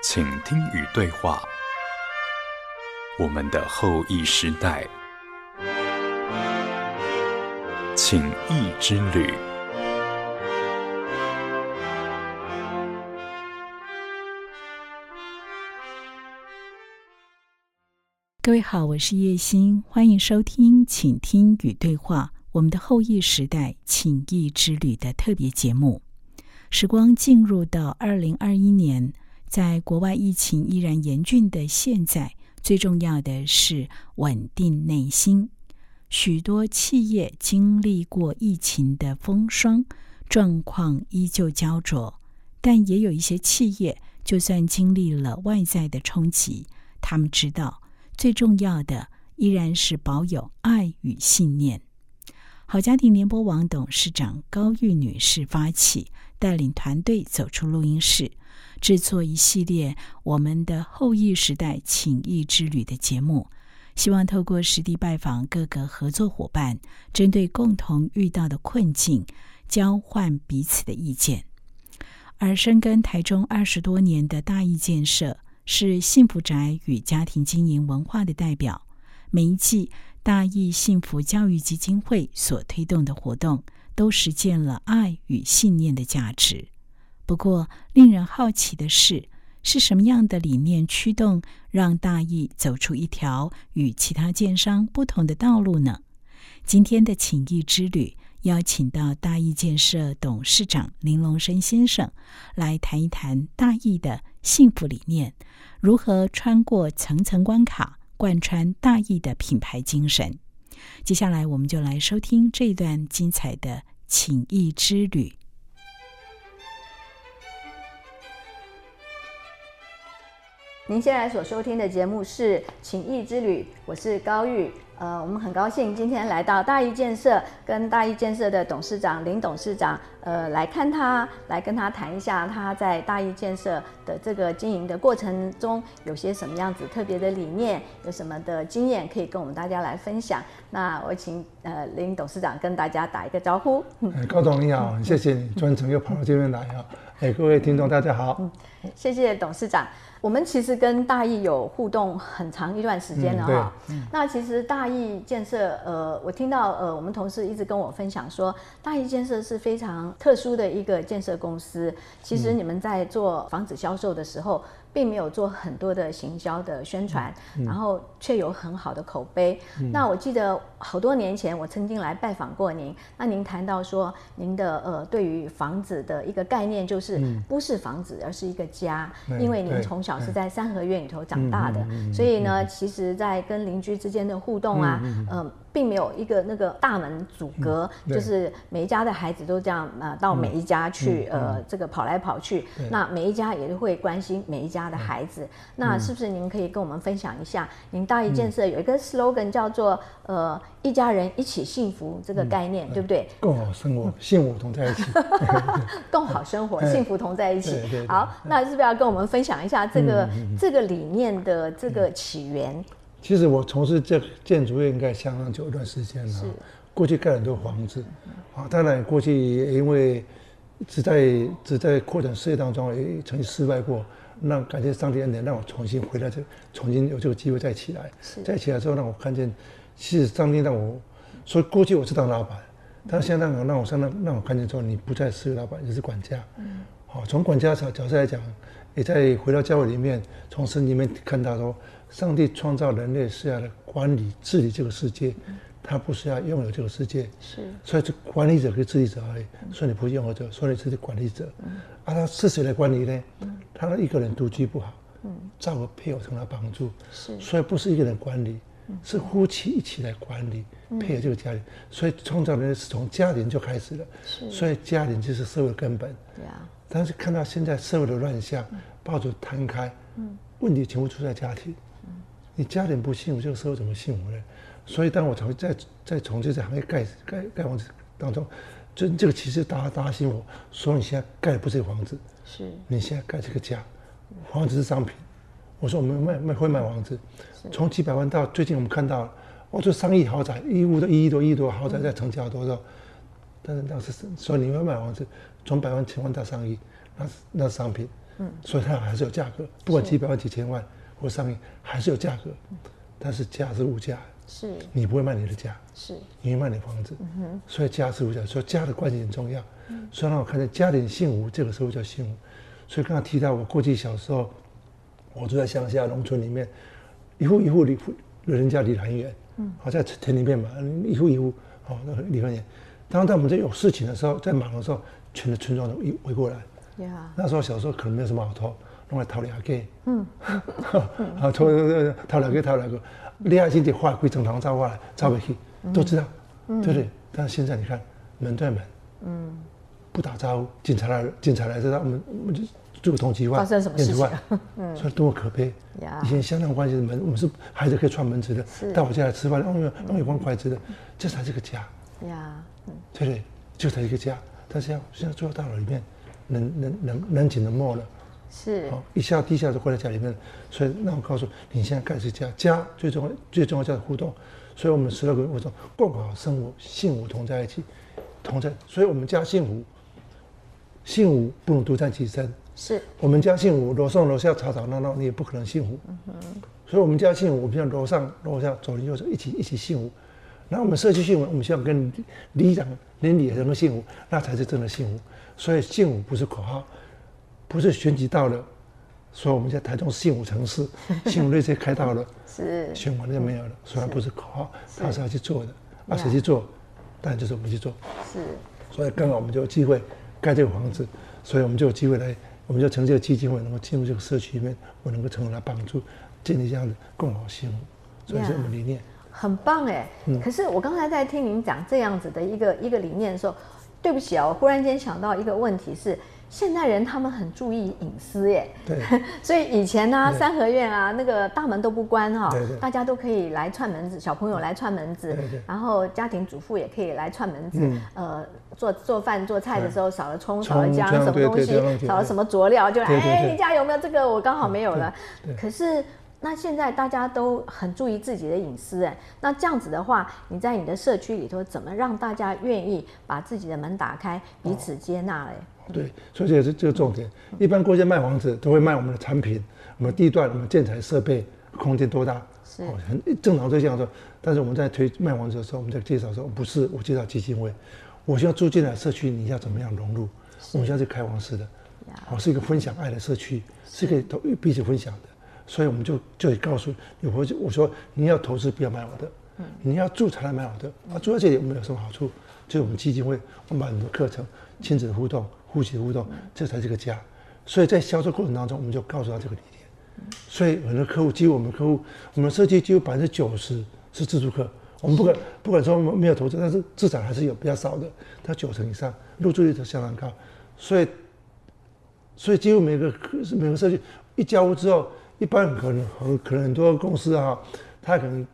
请听与对话，我们的后裔时代，请益之旅。各位好，我是叶欣，欢迎收听《请听与对话》我们的后裔时代请益之旅的特别节目。时光进入到二零二一年，在国外疫情依然严峻的现在，最重要的是稳定内心。许多企业经历过疫情的风霜，状况依旧焦灼，但也有一些企业，就算经历了外在的冲击，他们知道。最重要的依然是保有爱与信念。好家庭联播网董事长高玉女士发起，带领团队走出录音室，制作一系列我们的后疫时代情谊之旅的节目，希望透过实地拜访各个合作伙伴，针对共同遇到的困境，交换彼此的意见。而深耕台中二十多年的大义建设。是幸福宅与家庭经营文化的代表。每一季大义幸福教育基金会所推动的活动，都实践了爱与信念的价值。不过，令人好奇的是，是什么样的理念驱动，让大义走出一条与其他建商不同的道路呢？今天的情谊之旅。邀请到大义建设董事长林龙生先生来谈一谈大义的幸福理念，如何穿过层层关卡，贯穿大义的品牌精神。接下来，我们就来收听这一段精彩的情谊之旅。您现在所收听的节目是《情谊之旅》，我是高玉。呃，我们很高兴今天来到大义建设，跟大义建设的董事长林董事长，呃，来看他，来跟他谈一下他在大义建设的这个经营的过程中有些什么样子特别的理念，有什么的经验可以跟我们大家来分享。那我请呃林董事长跟大家打一个招呼。哎，高总你好，谢谢你专程又跑到这边来啊。哎，各位听众大家好。嗯，谢谢董事长。我们其实跟大义有互动很长一段时间了哈。那其实大义建设，呃，我听到呃，我们同事一直跟我分享说，大义建设是非常特殊的一个建设公司。其实你们在做房子销售的时候。并没有做很多的行销的宣传，然后却有很好的口碑。那我记得好多年前我曾经来拜访过您，那您谈到说您的呃对于房子的一个概念就是不是房子，而是一个家，因为您从小是在三合院里头长大的，所以呢，其实在跟邻居之间的互动啊，嗯。并没有一个那个大门阻隔，就是每一家的孩子都这样呃到每一家去呃这个跑来跑去，那每一家也会关心每一家的孩子。那是不是您可以跟我们分享一下，您大一建设有一个 slogan 叫做呃一家人一起幸福这个概念，对不对？共好生活，幸福同在一起。共好生活，幸福同在一起。好，那是不是要跟我们分享一下这个这个理念的这个起源？其实我从事这建筑业应该相当久一段时间了。过去盖很多房子，啊，当然过去也因为只在只在扩展事业当中也曾经失败过。那感谢上帝恩典，让我重新回来，这重新有这个机会再起来。再起来之后，让我看见，其实上帝让我，所以过去我是当老板，但现在让我让我上让让我看见说，你不再是老板，你是管家。嗯。好，从管家角角色来讲，也在回到教会里面，从神里面看到说。上帝创造人类是要来管理治理这个世界，他不是要拥有这个世界，是，所以这管理者跟治理者而已。所以你不是拥有者，所以你是管理者。嗯啊，他是谁来管理呢？他一个人独居不好，嗯，找个配偶成了帮助，是，所以不是一个人管理，是夫妻一起来管理，配合这个家庭。所以创造人类是从家庭就开始了，是，所以家庭就是社会的根本。对啊。但是看到现在社会的乱象，抱着摊开，嗯，问题全部出在家庭。你家庭不幸福，这个社会怎么幸福呢？所以，当我从在在从事这行业盖盖盖房子当中，就这个其实打打醒我，说你现在盖的不是房子，是你现在盖这个家，房子是商品。我说我们卖卖会卖房子，从几百万到最近我们看到，我说上亿豪宅，一屋都一亿多亿多豪宅在成交多少？但是当时说你要买房子，从百万千万到上亿，那是那是商品。嗯，所以它还是有价格，不管几百万、几千万或上亿，还是有价格。但是价是物价，是，你不会卖你的家，是，你会卖你房子，嗯所以价是物价，所以家的关系很重要。所以让我看见家庭幸福，这个时候叫幸福。所以刚刚提到我过去小时候，我住在乡下农村里面，一户一户离人家离得很远，嗯，好在田里面嘛，一户一户，哦，那离很远。当在我们在有事情的时候，在忙的时候，全的村庄都围围过来。呀，那时候小时候可能没有什么好偷，弄来偷两个，嗯，好 偷偷两个偷两个，厉害些的话归正常造过来，造不起，都知道，对不对？但是现在你看门对门，嗯。不打招呼，警察来了，警察来知道我们我们就做个通缉犯，发生什么事情？嗯，所以多么可悲！以前相当关系的门，我们是孩子可以串门子的，到我家来吃饭，用用一关筷子的，这才是个家。呀，对不对？就才一个家。但是要现在住到大楼里面，人人人人紧的没了，是，好一下地下就关在家里面。所以那我告诉你，现在开始家，家最重要最重要叫互动。所以我们十六个我说共好生活，幸福同在一起，同在。所以我们家幸福。幸福不能独占其身，是我们家幸福，楼上楼下吵吵闹闹，你也不可能幸福。嗯所以我们家幸福，我们像楼上楼下左邻右舍一起一起幸福。然后我们社区幸福，我们希望跟里长邻里人都幸福，那才是真的幸福。所以幸福不是口号，不是选举到了，所以我们在台中幸福城市，幸福那些开到了，是选完就没有了。虽然不是口号，他是要去做的，那，谁去做？当然就是我们去做。是，所以刚好我们就有机会。盖这个房子，所以我们就有机会来，我们就成立这个基金会，能够进入这个社区里面，我能够成为来帮助建立这样的共好幸福，所以是我们理念。很棒哎，可是我刚才在听您讲这样子的一个一个理念的时候，对不起啊，我忽然间想到一个问题是。现代人他们很注意隐私耶，对，所以以前呢，三合院啊，那个大门都不关哈，大家都可以来串门子，小朋友来串门子，然后家庭主妇也可以来串门子，呃，做做饭做菜的时候少了葱少了姜什么东西，少了什么佐料，就哎，你家有没有这个？我刚好没有了。可是那现在大家都很注意自己的隐私哎，那这样子的话，你在你的社区里头怎么让大家愿意把自己的门打开，彼此接纳嘞？对，所以这是这个重点。一般过去卖房子都会卖我们的产品，我们地段、我们建材设备、空间多大，是很正常这样说。但是我们在推卖房子的时候，我们在介绍说，不是我介绍基金会，我需要住进来社区，你要怎么样融入？我们现在是开放式的，哦，是一个分享爱的社区，是可以都彼此分享的。所以我们就就告诉你，我我说你要投资不要买我的，你要住才来买我的。啊，住在这里我们有什么好处？就是我们基金会，我们把很多课程、亲子的互动。呼吸的互动，这才是个家。所以在销售过程当中，我们就告诉他这个理念。所以很多客户，几乎我们客户，我们设计几乎百分之九十是自助客。我们不管不管说没有投资，但是至少还是有比较少的，它九成以上入住率都相当高。所以，所以几乎每个每个设计一交屋之后，一般可能很可能很多公司啊，他可能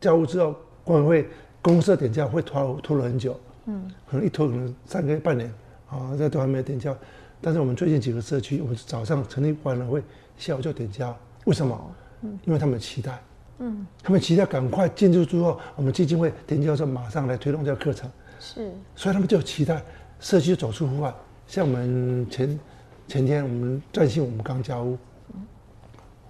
交屋之后，管委会公司的点价会拖拖了很久，嗯，可能一拖可能三个月半年。啊，这都还没有点交，但是我们最近几个社区，我们早上成立管委会，下午就点交。为什么？嗯，因为他们期待，嗯，他们期待赶快进入之后，我们基金会点交之后马上来推动这个课程。是，所以他们就期待社区走出户外。像我们前前天我们专心我们刚交屋，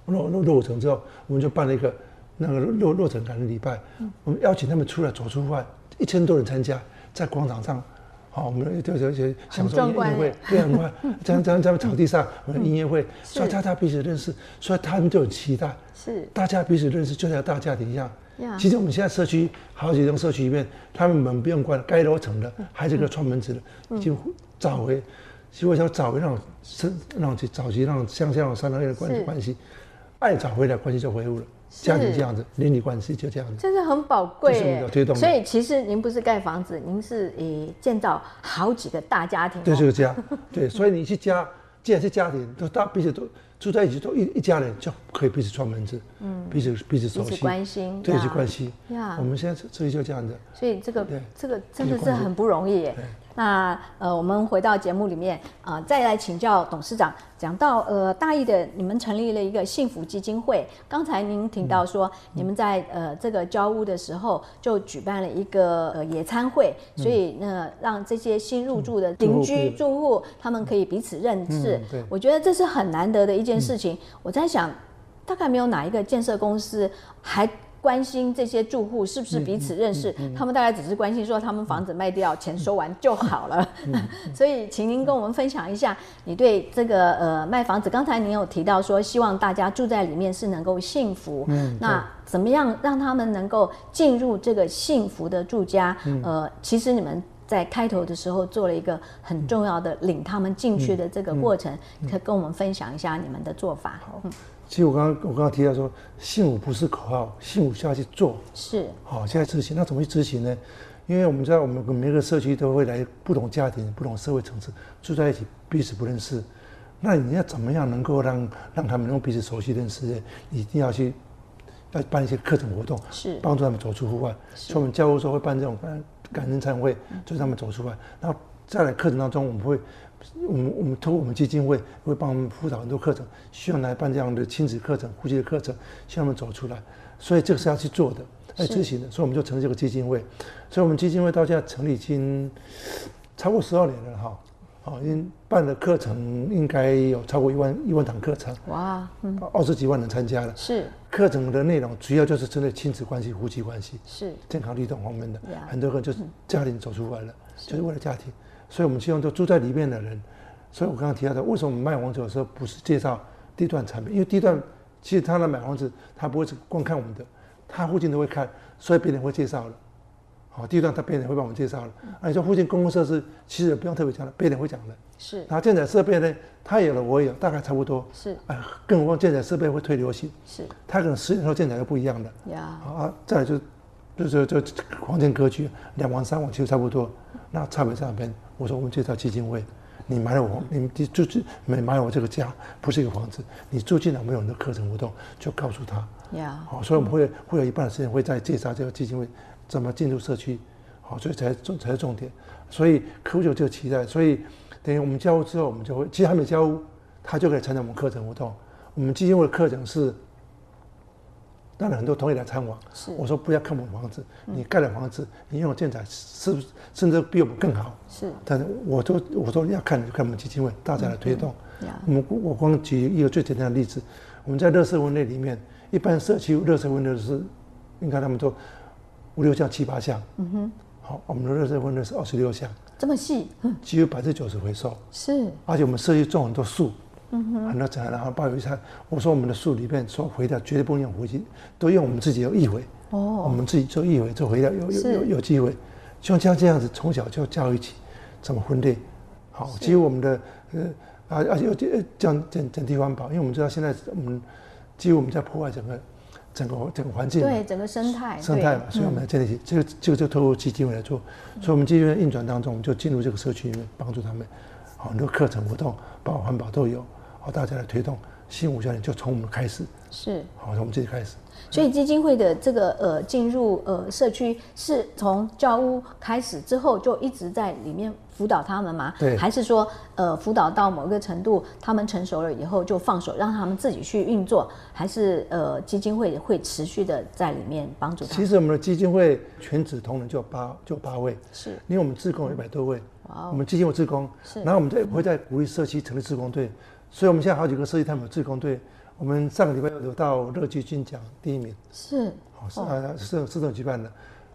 落落落成之后，我们就办了一个那个落落成感恩礼拜，我们邀请他们出来走出外，一千多人参加，在广场上。好，我们就就就享受音乐会，对啊，你看，在在在草地上，我们音乐会，所以大家彼此认识，所以他们就很期待，是大家彼此认识，就像大家庭一样。其实我们现在社区好几栋社区里面，他们门不用关，该楼层的还是个串门子的，已经找回，其实我想找回那种生那种早期那种乡下那种三合院的关关系，爱找回来关系就恢复了。家庭这样子，邻里关系就这样子，真的很宝贵。所以其实您不是盖房子，您是以建造好几个大家庭。对，就是家。对，所以你去家，既然是家庭，都大彼此都住在一起，都一一家人就可以彼此串门子，嗯，彼此彼此熟悉、关心，对，是关心。呀，我们现在这里就这样子。所以这个这个真的是很不容易。那呃，我们回到节目里面啊，再来请教董事长，讲到呃大义的，你们成立了一个幸福基金会。刚才您听到说，你们在呃这个交屋的时候就举办了一个呃野餐会，所以呢，让这些新入住的邻居住户他们可以彼此认识。我觉得这是很难得的一件事情。我在想，大概没有哪一个建设公司还。关心这些住户是不是彼此认识？他们大概只是关心说他们房子卖掉，钱收完就好了。所以，请您跟我们分享一下你对这个呃卖房子。刚才您有提到说，希望大家住在里面是能够幸福。那怎么样让他们能够进入这个幸福的住家？呃，其实你们在开头的时候做了一个很重要的领他们进去的这个过程，可跟我们分享一下你们的做法。其实我刚刚我刚刚提到说，幸福不是口号，幸福需要去做。是。好，现在执行，那怎么去执行呢？因为我们知道，我们每个社区都会来不同家庭、不同社会层次住在一起，彼此不认识。那你要怎么样能够让让他们能够彼此熟悉认识呢？一定要去要办一些课程活动，是帮助他们走出户外。所以我们教务时候会办这种感感恩餐会，就是他们走出来。然后在来课程当中，我们会。我们我们通过我们基金会会帮我们辅导很多课程，希望来办这样的亲子课程、呼吸的课程，希望他们走出来。所以这个是要去做的，来执行的。所以我们就成立这个基金会。所以我们基金会到现在成立已经超过十二年了哈。好，因办的课程应该有超过一万一万堂课程。哇，嗯，二十几万人参加了。是。课程的内容主要就是针对亲子关系、夫妻关系，是健康律动方面的。很多个就是家庭走出来了，就是为了家庭。所以，我们希望都住在里面的人。所以我刚刚提到的，为什么我们卖房子的时候不是介绍地段产品？因为地段其实他来买房子，他不会只光看我们的，他附近都会看，所以别人会介绍了。好，地段他别人会帮我们介绍了。啊，你说附近公共设施，其实也不用特别讲了，别人会讲的。是。那建材设备呢？他有了，我也有，大概差不多。是。啊，更何况建材设备会推流行。是。他可能十年后建材又不一样的。呀。啊，再来就就是就黄金格局，两万三万其实差不多。那差别在哪边？我说我们介绍基金会，你买了我，你住进买买我这个家，不是一个房子，你住进来没有你的课程活动，就告诉他。呀，好，所以我们会会有一半的时间会在介绍这个基金会怎么进入社区，好，所以才重才是重点。所以客户就这个期待，所以等于我们交屋之后，我们就会其实还没交屋，他就可以参加我们课程活动。我们基金会的课程是。当然，很多同业来参访，我说不要看我们房子，你盖了房子，你用的建材是不是甚至比我们更好？是，但是我都我说要看就看我们基金会，大家来推动。我们我光举一个最简单的例子，我们在热色温内里面，一般社区热色温的是，应该他们都五六项七八项。嗯哼，好，我们的热色分类是二十六项，这么细，嗯几乎百分之九十回收。是，而且我们设计种很多树。嗯哼很多材，然后包邮餐。我说我们的树里面说回调绝对不能用回去，都用我们自己有异回。哦，我们自己做异回做回料有有有有机会，像像这样子从小就教育起，怎么分类？好，其乎我们的呃啊啊有这样整整地环保，因为我们知道现在我们几乎我们在破坏整个整个整个环境，对整个生态生态嘛，所以我们要建立起这个这个就透过基金会来做，所以我们基金会运转当中，我们就进入这个社区里面帮助他们，好很多课程活动包括环保都有。好，大家来推动新五教练，就从我们开始。是，好，从我们自己开始。所以基金会的这个呃进入呃社区，是从教屋开始之后，就一直在里面辅导他们吗？对。还是说呃辅导到某个程度，他们成熟了以后就放手让他们自己去运作？还是呃基金会会持续的在里面帮助他？其实我们的基金会全职同仁就八就八位，是因为我们自工一百多位。哇。我们基金会自工是，然后我们在会在鼓励社区成立自工队。所以，我们现在好几个社区他们有自工队。我们上个礼拜有到乐居金奖第一名，是，哦，是啊，是是这种举办的。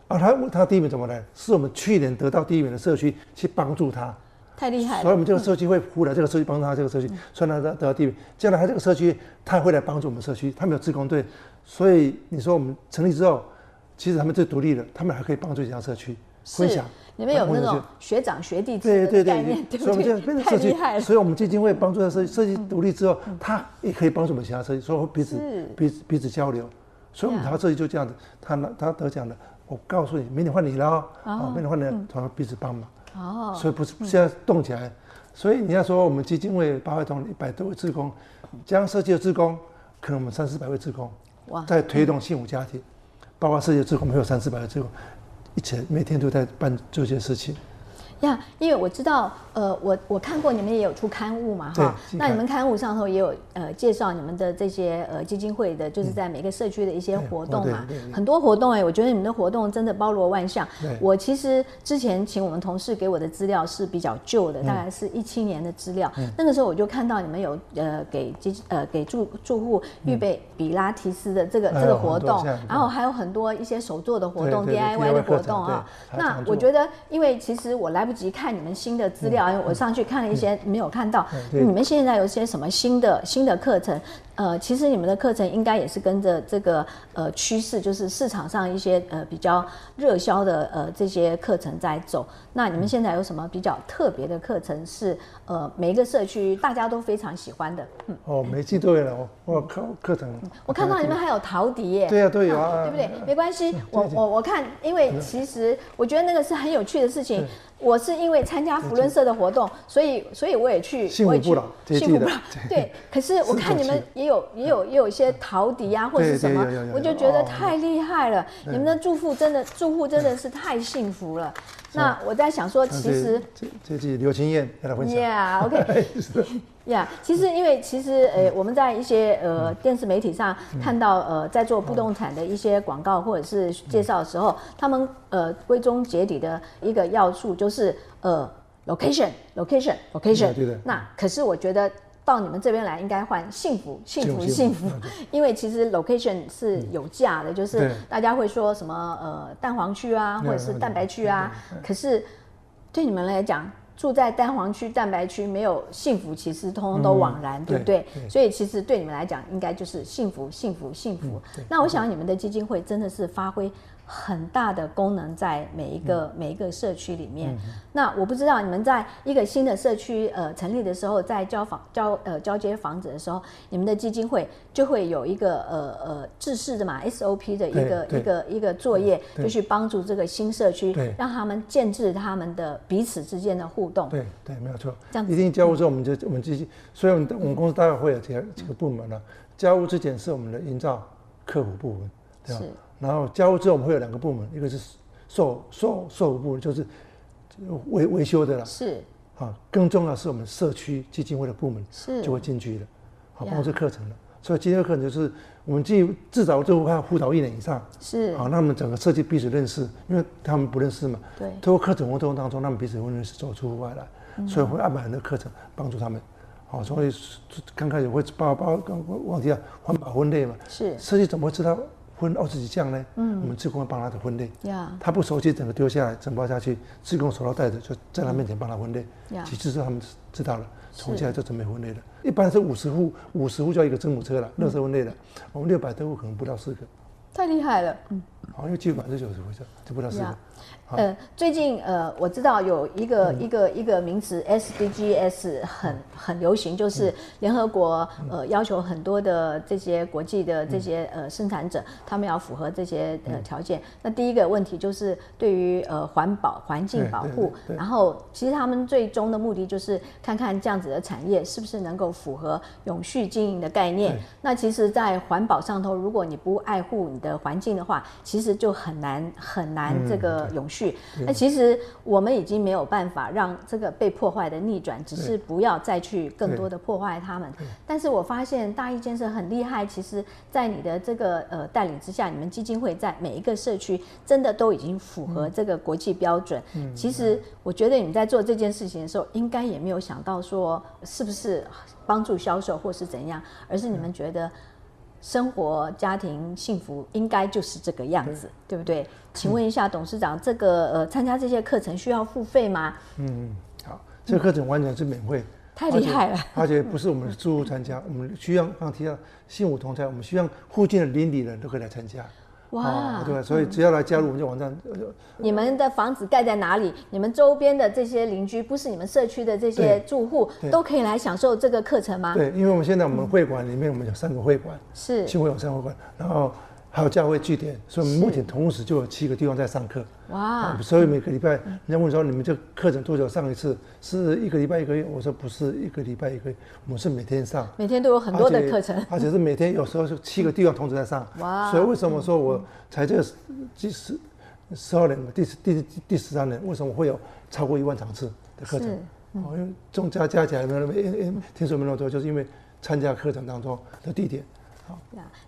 啊，他他第一名怎么来？是我们去年得到第一名的社区去帮助他，太厉害了。所以，我们这个社区会辅导这个社区，帮助他这个社区，所以他得到第一名。将来他这个社区，他会来帮助我们社区。他们有志工队，所以你说我们成立之后，其实他们最独立的，他们还可以帮助其他社区分享。你们有那种学长学弟制的概念，对不对？太厉害了！所以，我们基金会帮助他设计设计独立之后，他也可以帮助我们其他设计，所以彼此彼此彼此交流。所以，我们他设计就这样子，他拿他得奖了，我告诉你，明年换你了哦，明年换你，他们彼此帮忙。哦，所以不是现在动起来。所以你要说我们基金会八位同一百多位职工，将设计的职工，可能我们三四百位职工，在推动幸福家庭，包括设计的职工，没有三四百位职工。一起每天都在办这些事情，呀，因为我知道，呃，我我看过你们也有出刊物嘛，哈，那你们刊物上头也有呃介绍你们的这些呃基金会的，就是在每个社区的一些活动嘛，很多活动哎，我觉得你们的活动真的包罗万象。我其实之前请我们同事给我的资料是比较旧的，大概是一七年的资料，那个时候我就看到你们有呃给基呃给住住户预备比拉提斯的这个这个活动，然后还有很多一些手做的活动、DIY 的活动啊。那我觉得，因为其实我来不及看你们新的资料，因为我上去看了一些，没有看到。你们现在有些什么新的新的课程。呃，其实你们的课程应该也是跟着这个呃趋势，就是市场上一些呃比较热销的呃这些课程在走。那你们现在有什么比较特别的课程是呃每一个社区大家都非常喜欢的？嗯，哦，每季都有了，我课课程。我看到你们还有陶笛耶。对啊，都有啊，对不对？没关系，我我我看，因为其实我觉得那个是很有趣的事情。我是因为参加福伦社的活动，所以所以我也去，幸福不老，幸福不老。对，可是我看你们也有也有也有一些陶笛啊，或者是什么，我就觉得太厉害了。你们的住户真的住户真的是太幸福了。那我在想说，其实这这季刘青燕跟他分享。Yeah，OK。呀，其实因为其实呃，我们在一些呃电视媒体上看到呃，在做不动产的一些广告或者是介绍的时候，他们呃归宗结底的一个要素就是呃 location，location，location。对的。那可是我觉得到你们这边来应该换幸福，幸福，幸福。因为其实 location 是有价的，就是大家会说什么呃蛋黄区啊，或者是蛋白区啊，可是对你们来讲。住在蛋黄区、蛋白区没有幸福，其实通通都枉然，对不对？所以其实对你们来讲，应该就是幸福、幸福、幸福。那我想你们的基金会真的是发挥。很大的功能在每一个每一个社区里面。那我不知道你们在一个新的社区呃成立的时候，在交房交呃交接房子的时候，你们的基金会就会有一个呃呃制式的嘛 SOP 的一个一个一个作业，就去帮助这个新社区，让他们建制他们的彼此之间的互动。对对，没有错。这样一定交屋之后，我们就我们基金，所以我们我们公司大概会有几个几个部门呢？交屋之前是我们的营造客服部门，对吧？然后加入之后，我们会有两个部门，一个是售售售部门，就是维维修的了。是。啊，更重要是我们社区基金会的部门是就会进去的，好，包括这课程了。所以今天的课程就是我们至至少就会辅导一年以上。是。好，那我们整个设计彼此认识，因为他们不认识嘛。对。通过课程活动当中，他们彼此会认识，走出户外来，所以会安排很多课程帮助他们。好，所以刚开始会包包刚忘记了环保分类嘛。是。设计怎么会知道？分二十几项呢，嗯，我们自工会帮他的分类，呀，他不熟悉，整个丢下来，整包下去，自工手套带着，就在他面前帮他分类，呀，其次是他们知道了，从现在就准备分类了。一般是五十户，五十户就要一个蒸母车了，垃圾分类的，我们六百多户可能不到四个，太厉害了，嗯，好，因为基本上是九十户，就不知道是。呃，最近呃，我知道有一个一个一个名词 SDGs 很很流行，就是联合国呃要求很多的这些国际的这些呃生产者，他们要符合这些呃条件。那第一个问题就是对于呃环保环境保护，然后其实他们最终的目的就是看看这样子的产业是不是能够符合永续经营的概念。那其实，在环保上头，如果你不爱护你的环境的话，其实就很难很难这个永续。去，那其实我们已经没有办法让这个被破坏的逆转，只是不要再去更多的破坏他们。但是我发现大义建设很厉害，其实，在你的这个呃带领之下，你们基金会在每一个社区真的都已经符合这个国际标准。其实我觉得你们在做这件事情的时候，应该也没有想到说是不是帮助销售或是怎样，而是你们觉得。生活家庭幸福应该就是这个样子，对不对？请问一下董事长，这个呃参加这些课程需要付费吗？嗯，好，这个课程完全是免费，太厉害了。而且不是我们住户参加，我们需要刚提到幸福同在，我们需要附近的邻里人都可以来参加。哇，对，所以只要来加入我们这网站。你们的房子盖在哪里？你们周边的这些邻居，不是你们社区的这些住户，都可以来享受这个课程吗？对，因为我们现在我们会馆里面，我们有三个会馆，是新会有三个会馆，然后。还有教会据点，所以我们目前同时就有七个地方在上课。哇！所以每个礼拜，人家问说你们这课程多久上一次？是一个礼拜一个月？我说不是一个礼拜一个月，我们是每天上。每天都有很多的课程，而且是每天有时候是七个地方同时在上。哇！所以为什么说我才这即使十二年第十第第十三年，为什么会有超过一万场次的课程？哦，因为总加加起来没有那么，听说没那么多，就是因为参加课程当中的地点。好，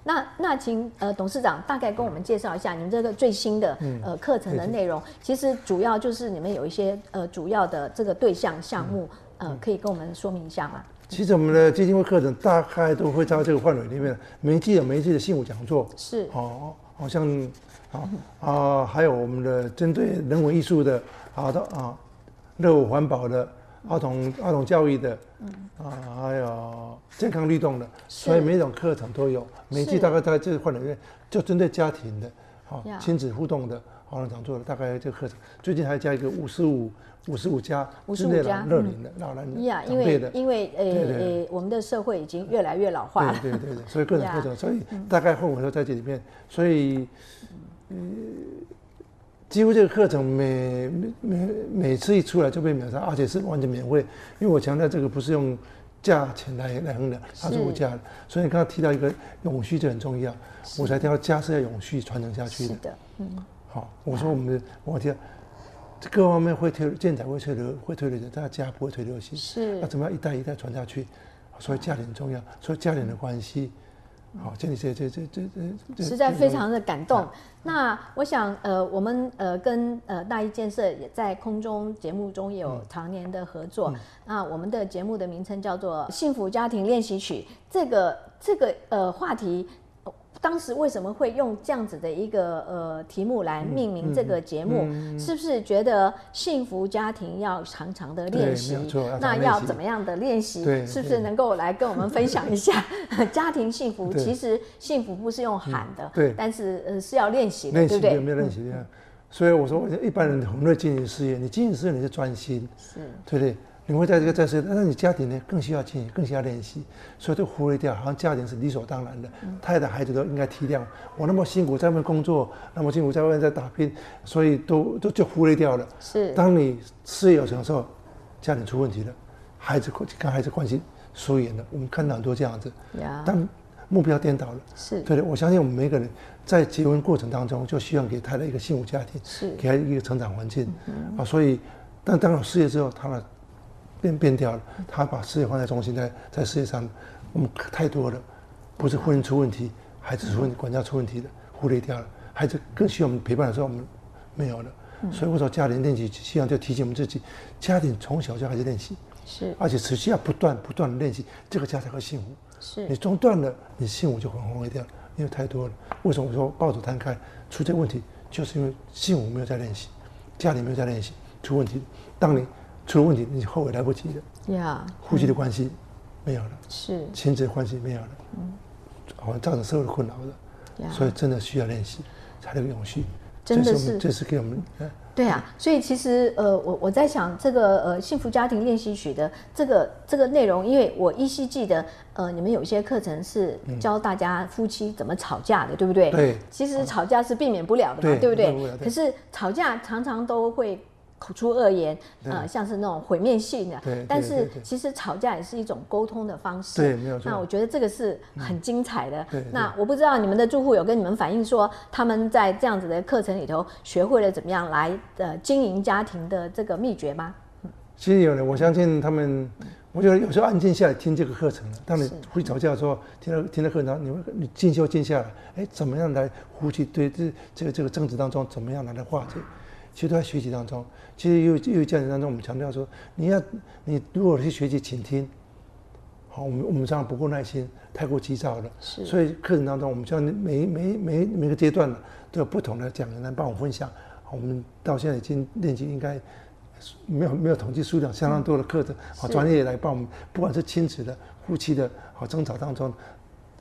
那那请呃董事长大概跟我们介绍一下你们这个最新的呃课程的内容。其实主要就是你们有一些呃主要的这个对象项目，呃，可以跟我们说明一下吗？其实我们的基金会课程大概都会在这个范围里面，每一季有每一季的幸福讲座，是哦，好像啊啊，还有我们的针对人文艺术的，好的啊，热舞环保的。儿童儿童教育的，嗯。啊，还有健康律动的，所以每种课程都有。每季大概在这个范围内，就针对家庭的，好亲子互动的，好常常做的大概这个课程。最近还加一个五十五五十五加，五十五加乐龄的老人呀，因为因为呃呃，我们的社会已经越来越老化了，对对对，所以各种课程，所以大概氛围都在这里面，所以嗯。几乎这个课程每每每次一出来就被秒杀，而且是完全免费。因为我强调这个不是用价钱来来衡量，它是无价的。所以你刚刚提到一个永续就很重要，我才提到家是要永续传承下去的。是的，嗯。好，我说我们的我提到各方面会推建材会推流会推流的，但家不会推流行。是。那怎么样一代一代传下去？所以家庭很重要，所以家庭的关系。好，这里这这这这这，实在非常的感动。那我想，呃，我们呃跟呃大一建设也在空中节目中有常年的合作。那我们的节目的名称叫做《幸福家庭练习曲》，这个这个呃话题。当时为什么会用这样子的一个呃题目来命名这个节目？是不是觉得幸福家庭要常常的练习？那要怎么样的练习？是不是能够来跟我们分享一下？家庭幸福其实幸福不是用喊的，对，但是呃是要练习的，对不对？有没有练习？所以我说，一般人很会经营事业，你经营事业你是专心，是对不对？你会在这个在世，那你家庭呢更需要经营，更需要练习，所以都忽略掉，好像家庭是理所当然的，太太孩子都应该体谅我那么辛苦在外面工作，那么辛苦在外面在打拼，所以都都就忽略掉了。是，当你事业有成的时候，家庭出问题了，孩子跟孩子关系疏远了，我们看到很多这样子。但目标颠倒了，是对的。我相信我们每个人在结婚过程当中，就希望给太太一个幸福家庭，是给他一个成长环境嗯啊。所以，但当有事业之后，他的变变掉了，他把事业放在中心，在在事业上，我们太多了，不是婚姻出问题，孩子出问题，管教出问题的，忽略掉了。孩子更需要我们陪伴的时候，我们没有了。所以，我说家庭练习，希望就提醒我们自己，家庭从小就开始练习，是，而且持续要不断不断的练习，这个家才会幸福。是，你中断了，你幸福就很荒废掉了，因为太多了。为什么我说抱着摊开出这个问题，就是因为幸福没有在练习，家里没有在练习，出问题。当你出了问题，你后悔来不及了。呀，夫妻的关系没有了，是亲子关系没有了，嗯，好像造成社会的困扰的，所以真的需要练习才能永续。真的是，这是给我们。对啊，所以其实呃，我我在想这个呃幸福家庭练习曲的这个这个内容，因为我依稀记得呃，你们有一些课程是教大家夫妻怎么吵架的，对不对？对。其实吵架是避免不了的嘛，对不对？可是吵架常常都会。口出恶言，呃，像是那种毁灭性的。对。但是其实吵架也是一种沟通的方式。对，没有错。那我觉得这个是很精彩的。对。那我不知道你们的住户有跟你们反映说，他们在这样子的课程里头学会了怎么样来呃经营家庭的这个秘诀吗？其实有的，我相信他们，我觉得有时候安静下来听这个课程，当你会吵架的时候，听到听到课程，你会你静修静下来，哎，怎么样来呼吸？对这这个这个争执当中，怎么样来化解？其实都在学习当中。其实又又教育当中，我们强调说，你要你如果去学习倾听，好，我们我们这样不够耐心，太过急躁了。是。所以课程当中，我们将每每每每个阶段都有不同的讲员来帮我分享。我们到现在已经练习，应该没有没有统计数量，相当多的课程，好专业来帮我们，不管是亲子的、夫妻的、好争吵当中。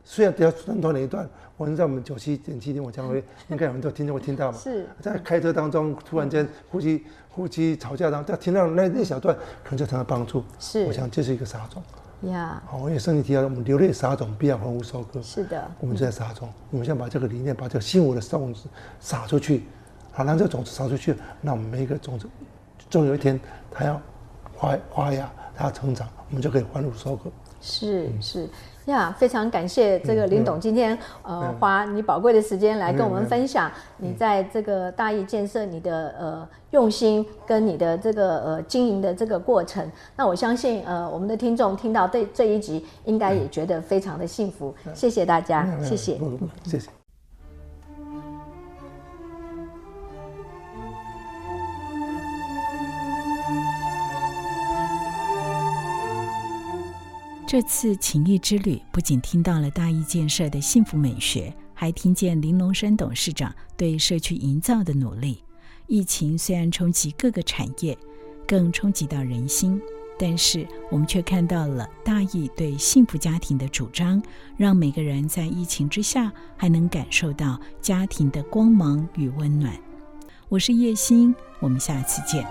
虽然比较短短的一段，我们在我们九七点七零，我将会 应该有人都听众会听到嘛。是，在开车当中突然间呼吸呼吸吵架当中，听到那那小段，可能就得到帮助。是，我想这是一个撒种。呀，好，因为圣经提到我们流泪撒种，必要欢呼收割。是的，我们就在撒种，我们先把这个理念，把这个幸福的种子撒出去，好，让这个种子撒出去，那我们每一个种子，终有一天它要发发芽，它要成长，我们就可以欢呼收割。是是。呀，非常感谢这个林董今天呃花你宝贵的时间来跟我们分享你在这个大义建设你的呃用心跟你的这个呃经营的这个过程。那我相信呃我们的听众听到这这一集应该也觉得非常的幸福。谢谢大家，谢谢，谢谢。这次情谊之旅，不仅听到了大义建设的幸福美学，还听见林龙山董事长对社区营造的努力。疫情虽然冲击各个产业，更冲击到人心，但是我们却看到了大义对幸福家庭的主张，让每个人在疫情之下还能感受到家庭的光芒与温暖。我是叶欣，我们下次见。